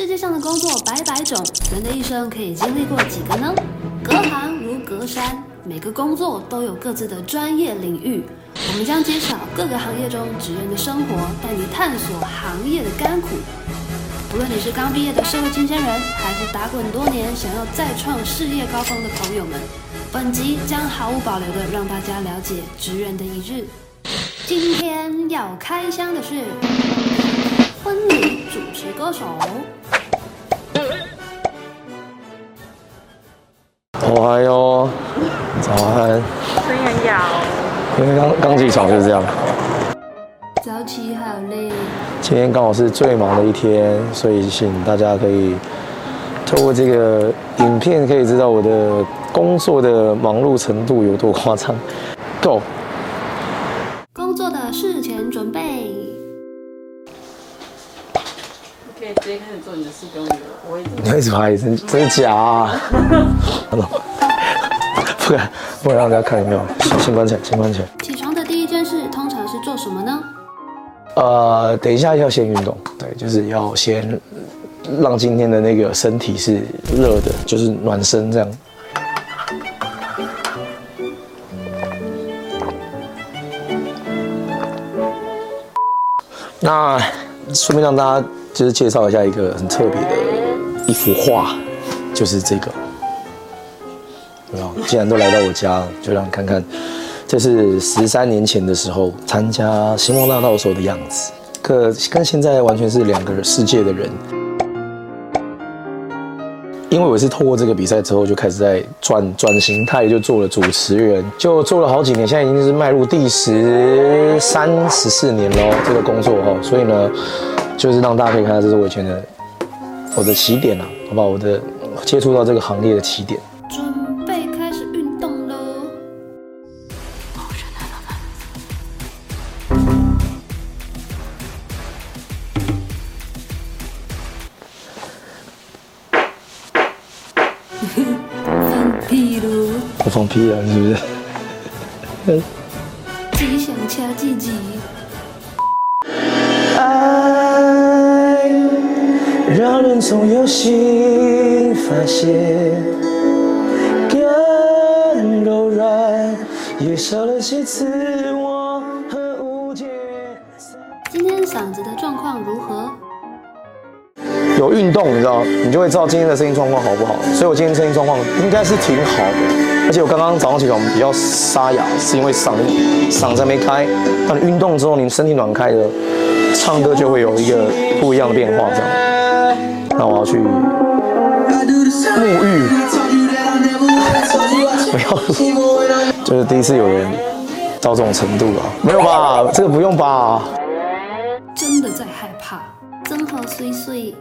世界上的工作百百种，人的一生可以经历过几个呢？隔行如隔山，每个工作都有各自的专业领域。我们将揭晓各个行业中职人的生活，带你探索行业的甘苦。无论你是刚毕业的社会新鲜人，还是打滚多年想要再创事业高峰的朋友们，本集将毫无保留的让大家了解职人的一日。今天要开箱的是婚礼歌手。我还有早安，声音很哑，因为刚刚起床就是这样。早起好累。今天刚好是最忙的一天，所以请大家可以透过这个影片，可以知道我的工作的忙碌程度有多夸张。Go。可以直接开始做你的事工了。我已经。你为什么还真真假 啊？不敢，不敢让大家看有没有。先关起来，先关起来。起床的第一件事通常是做什么呢？呃，等一下要先运动，对，就是要先让今天的那个身体是热的，就是暖身这样。那顺便让大家就是介绍一下一个很特别的一幅画，就是这个。既然都来到我家，就让你看看。这是十三年前的时候参加星光大道的时候的样子，可跟现在完全是两个世界的人。因为我是透过这个比赛之后就开始在转转型态，就做了主持人，就做了好几年，现在已经是迈入第十三、十四年喽。这个工作哦，所以呢，就是让大家可以看到这是我以前的我的起点啊，好不好？我的接触到这个行业的起点。准备开始运动喽放屁喽！我放屁啊，是不是？自己想掐自己。爱让人从有新发现，更柔软，也少了些自我和误解。今天嗓子的状况如何？有运动，你知道，你就会知道今天的声音状况好不好。所以我今天声音状况应该是挺好的。而且我刚刚早上起床比较沙哑，是因为嗓嗓子还没开。当你运动之后，你身体暖开了，唱歌就会有一个不一样的变化。这样，那我要去沐浴。不要，就是第一次有人到这种程度啊，没有吧？这个不用吧？真的在害怕，真好碎碎。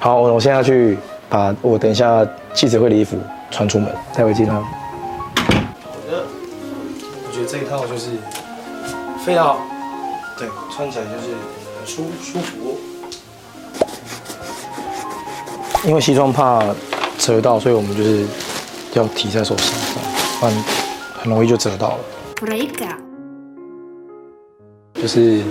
好，我现在要去把我等一下记者会的衣服穿出门，带回机场。好的，我觉得这一套就是非常好，对，穿起来就是很舒舒服。因为西装怕折到，所以我们就是要提在手上，不然很容易就折到了。就是。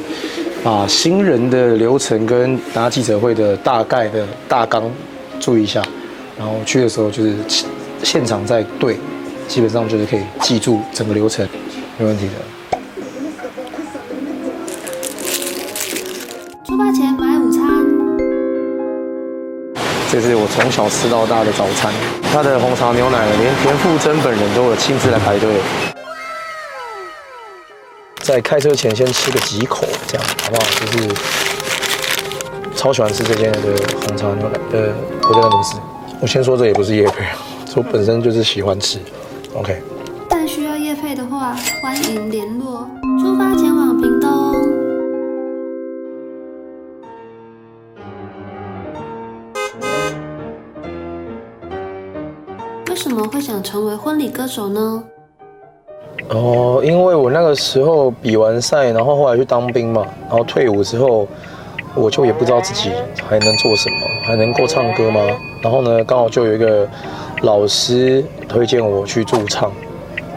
把新人的流程跟拿记者会的大概的大纲注意一下，然后去的时候就是现场再对，基本上就是可以记住整个流程，没问题的。这是我从小吃到大的早餐，他的红茶牛奶连田馥甄本人都有亲自来排队。在开车前先吃个几口，这样好不好？就是超喜欢吃这间的红茶牛奶。呃，我真的不是，我先说这也不是业配，我本身就是喜欢吃。OK。但需要业配的话，欢迎联络。出发前往屏东。怎么会想成为婚礼歌手呢？哦，因为我那个时候比完赛，然后后来去当兵嘛，然后退伍之后，我就也不知道自己还能做什么，还能够唱歌吗？然后呢，刚好就有一个老师推荐我去驻唱，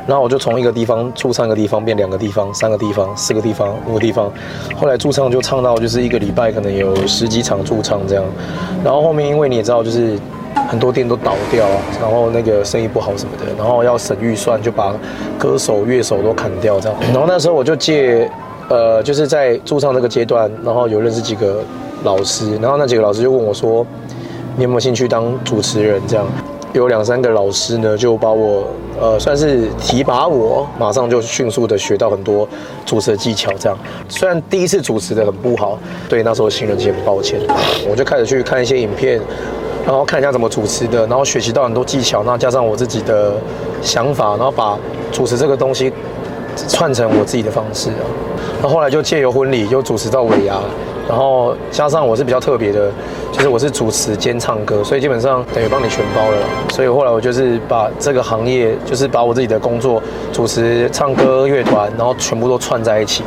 然后我就从一个地方驻唱一个地方变两个地方、三个地方、四个地方、五个地方，后来驻唱就唱到就是一个礼拜可能有十几场驻唱这样，然后后面因为你也知道就是很多店都倒掉啊，然后那个生意不好什么的，然后要省预算就把歌手、乐手都砍掉这样，然后那时候我就借呃就是在驻唱这个阶段，然后有认识几个老师，然后那几个老师就问我说，你有没有兴趣当主持人这样？有两三个老师呢，就把我呃算是提拔我，马上就迅速的学到很多主持的技巧。这样，虽然第一次主持的很不好，对那时候新人其实很抱歉。我就开始去看一些影片，然后看一下怎么主持的，然后学习到很多技巧。那加上我自己的想法，然后把主持这个东西串成我自己的方式啊。然后后来就借由婚礼，就主持到尾牙。然后加上我是比较特别的，就是我是主持兼唱歌，所以基本上等于帮你全包了。所以后来我就是把这个行业，就是把我自己的工作，主持、唱歌、乐团，然后全部都串在一起。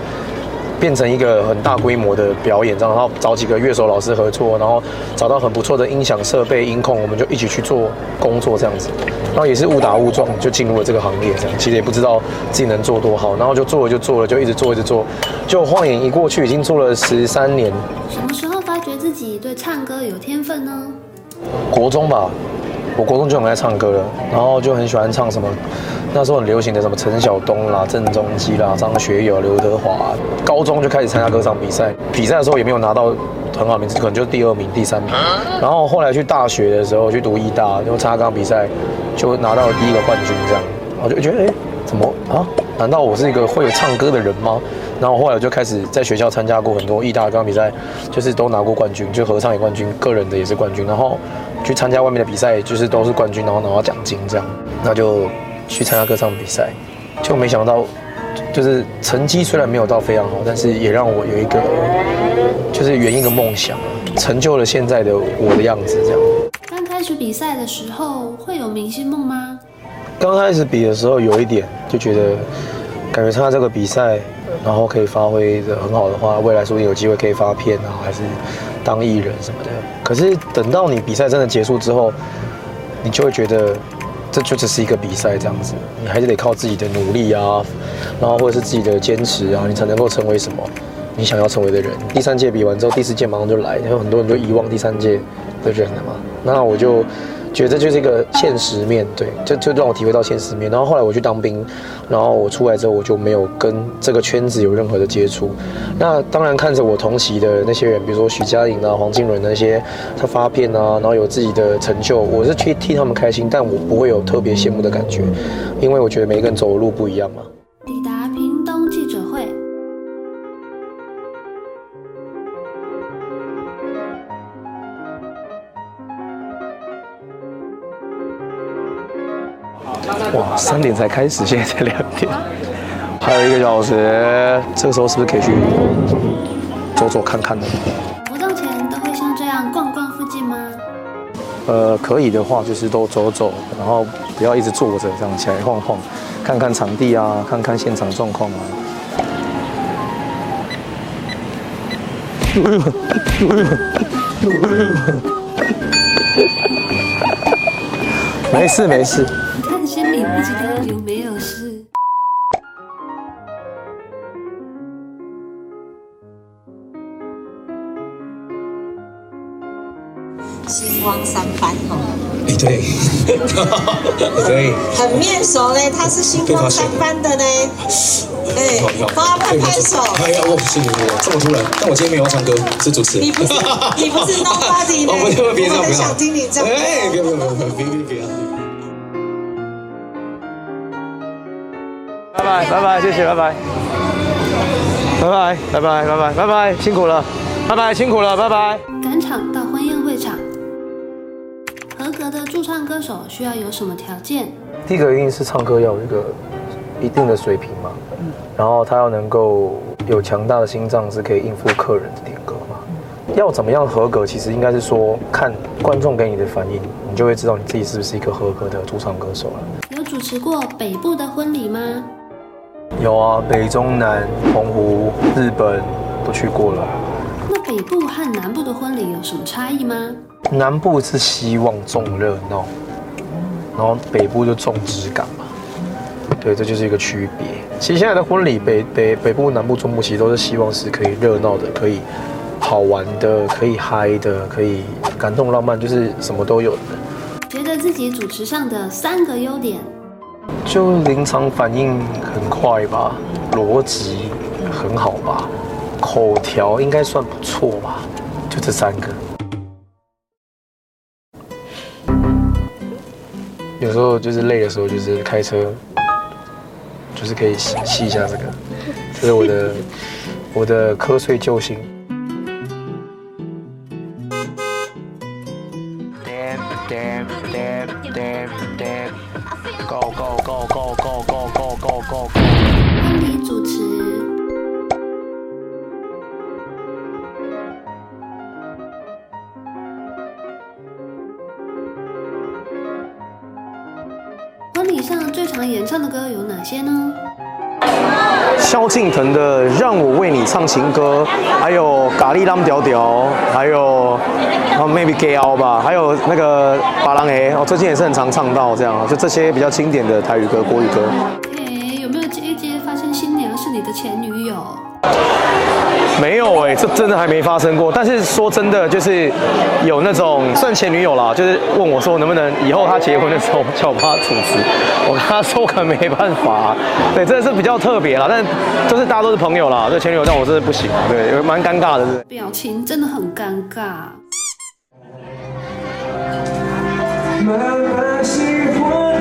变成一个很大规模的表演，这样，然后找几个乐手老师合作，然后找到很不错的音响设备、音控，我们就一起去做工作这样子。然后也是误打误撞就进入了这个行业，这样其实也不知道自己能做多好，然后就做了就做了，就一直做一直做，就晃眼一过去，已经做了十三年。什么时候发觉自己对唱歌有天分呢？国中吧，我国中就很爱唱歌了，然后就很喜欢唱什么。那时候很流行的什么陈晓东啦、郑中基啦、张学友、刘德华，高中就开始参加歌唱比赛，比赛的时候也没有拿到很好名次，可能就是第二名、第三名。然后后来去大学的时候去读艺大，就参加歌唱比赛，就拿到了第一个冠军，这样，我就觉得，哎，怎么啊？难道我是一个会有唱歌的人吗？然后后来我就开始在学校参加过很多艺大的歌唱比赛，就是都拿过冠军，就合唱也冠军，个人的也是冠军。然后去参加外面的比赛，就是都是冠军，然后拿到奖金这样，那就。去参加歌唱比赛，就没想到，就是成绩虽然没有到非常好，但是也让我有一个，就是圆一个梦想，成就了现在的我的样子。这样。刚开始比赛的时候会有明星梦吗？刚开始比的时候有一点，就觉得感觉参加这个比赛，然后可以发挥的很好的话，未来说不定有机会可以发片啊，还是当艺人什么的。可是等到你比赛真的结束之后，你就会觉得。这就只是一个比赛这样子，你还是得靠自己的努力啊，然后或者是自己的坚持啊，你才能够成为什么你想要成为的人。第三届比完之后，第四届马上就来，有很多人就遗忘第三届的人了嘛。那我就。觉得就是一个现实面对，就就让我体会到现实面。然后后来我去当兵，然后我出来之后，我就没有跟这个圈子有任何的接触。那当然看着我同期的那些人，比如说徐佳莹啊、黄靖伦那些，他发片啊，然后有自己的成就，我是去替他们开心，但我不会有特别羡慕的感觉，因为我觉得每个人走的路不一样嘛。哇，三点才开始，现在才两点，还有一个小时，这个时候是不是可以去走走看看呢？活动前都会像这样逛逛附近吗？呃，可以的话就是都走走，然后不要一直坐着，这样起来晃晃，看看场地啊，看看现场状况啊。没 事没事。心里不知道有没有事。星光三班哦，哎对，对，很面熟嘞，他是星光三班的嘞，哎，帮他拍拍手。哎呀，我是我这么突然，但我今天没有唱歌，是主持人。你不是你不是 nobody 呢？我很想听你唱。哎，别别别别别别别。拜拜谢谢拜拜，拜拜拜拜拜拜拜拜，辛苦了，拜拜辛苦了，拜拜。赶场到婚宴会场，合格的驻唱歌手需要有什么条件？第一个一定是唱歌要有一个一定的水平嘛，然后他要能够有强大的心脏，是可以应付客人的点歌嘛。要怎么样合格？其实应该是说看观众给你的反应，你就会知道你自己是不是一个合格的驻唱歌手了。有主持过北部的婚礼吗？有啊，北中南、澎湖、日本都去过了。那北部和南部的婚礼有什么差异吗？南部是希望重热闹，然后北部就重质感嘛。对，这就是一个区别。其实现在的婚礼，北北北部、南部、中部，其实都是希望是可以热闹的，可以好玩的，可以嗨的，可以感动浪漫，就是什么都有的。觉得自己主持上的三个优点，就临场反应很快吧，逻辑很好吧，口条应该算不错吧，就这三个。有时候就是累的时候，就是开车，就是可以吸吸一下这个，这是我的我的瞌睡救星。萧敬腾的《让我为你唱情歌》，还有咖喱浪屌屌，还有 maybe Gay 奥吧，还有那个巴郎诶，我最近也是很常唱到这样，就这些比较经典的台语歌、国语歌。诶，有没有姐姐发现新娘是你的前女友？没有哎、欸，这真的还没发生过。但是说真的，就是有那种算前女友啦，就是问我说能不能以后他结婚的时候叫我帮他主持。我跟他说可能没办法、啊，对，真的是比较特别啦。但就是大家都是朋友啦，这前女友但我真的不行，对，蛮尴尬的，是。表情真的很尴尬。慢慢喜欢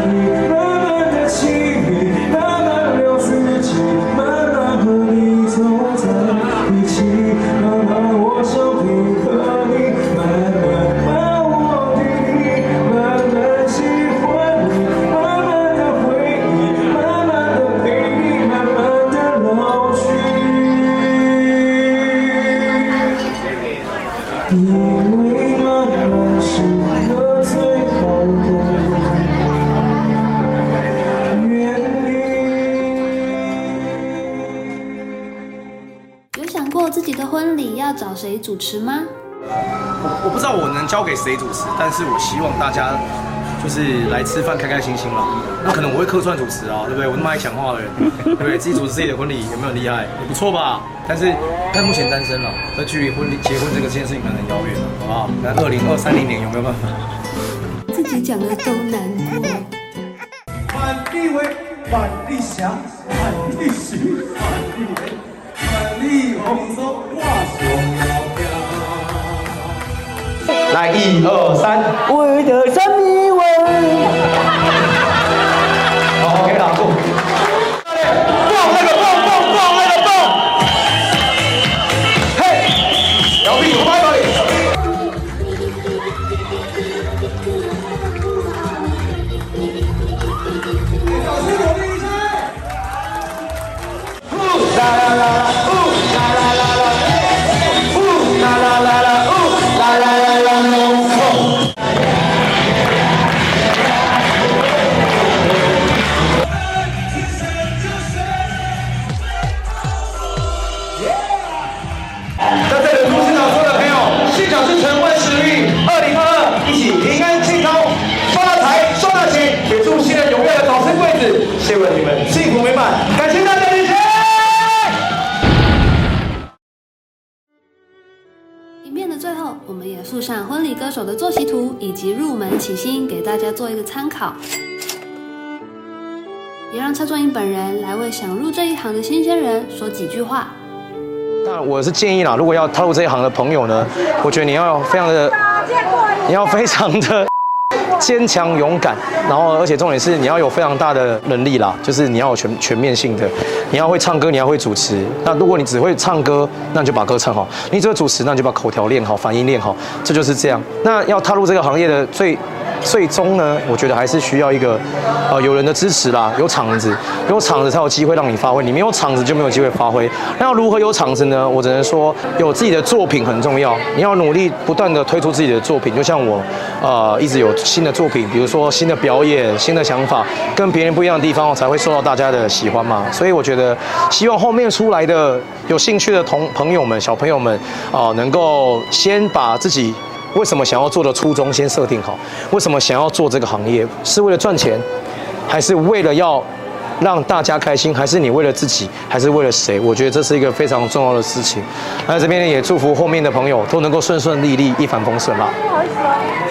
谁主持，但是我希望大家就是来吃饭开开心心啦。那可能我会客串主持啊，对不对？我那么爱讲话的人，对不对？自己主持自己的婚礼有没有很厉害？也不错吧？但是但目前单身了，那距离婚礼结婚这个这件事情可能很遥远了，好不好？那二零二三零年有没有办法？自己讲的都难过。满地为万里香，万里许，万里美，万里红松挂胸遥遥。来，一二三，为的生命附上婚礼歌手的作息图以及入门起薪，给大家做一个参考。也让蔡卓英本人来为想入这一行的新鲜人说几句话。那，我是建议啦，如果要踏入这一行的朋友呢，我觉得你要非常的，你要非常的坚强勇敢，然后而且重点是你要有非常大的能力啦，就是你要有全全面性的，你要会唱歌，你要会主持。那如果你只会唱歌，那你就把歌唱好；你只会主持，那你就把口条练好，反应练好，这就是这样。那要踏入这个行业的最。最终呢，我觉得还是需要一个，呃，有人的支持啦，有场子，有场子才有机会让你发挥。你没有场子就没有机会发挥。那要如何有场子呢？我只能说，有自己的作品很重要。你要努力不断的推出自己的作品，就像我，呃，一直有新的作品，比如说新的表演、新的想法，跟别人不一样的地方，才会受到大家的喜欢嘛。所以我觉得，希望后面出来的有兴趣的同朋友们、小朋友们，啊、能够先把自己。为什么想要做的初衷先设定好？为什么想要做这个行业？是为了赚钱，还是为了要让大家开心，还是你为了自己，还是为了谁？我觉得这是一个非常重要的事情。那这边，也祝福后面的朋友都能够顺顺利利、一帆风顺啦。好意思。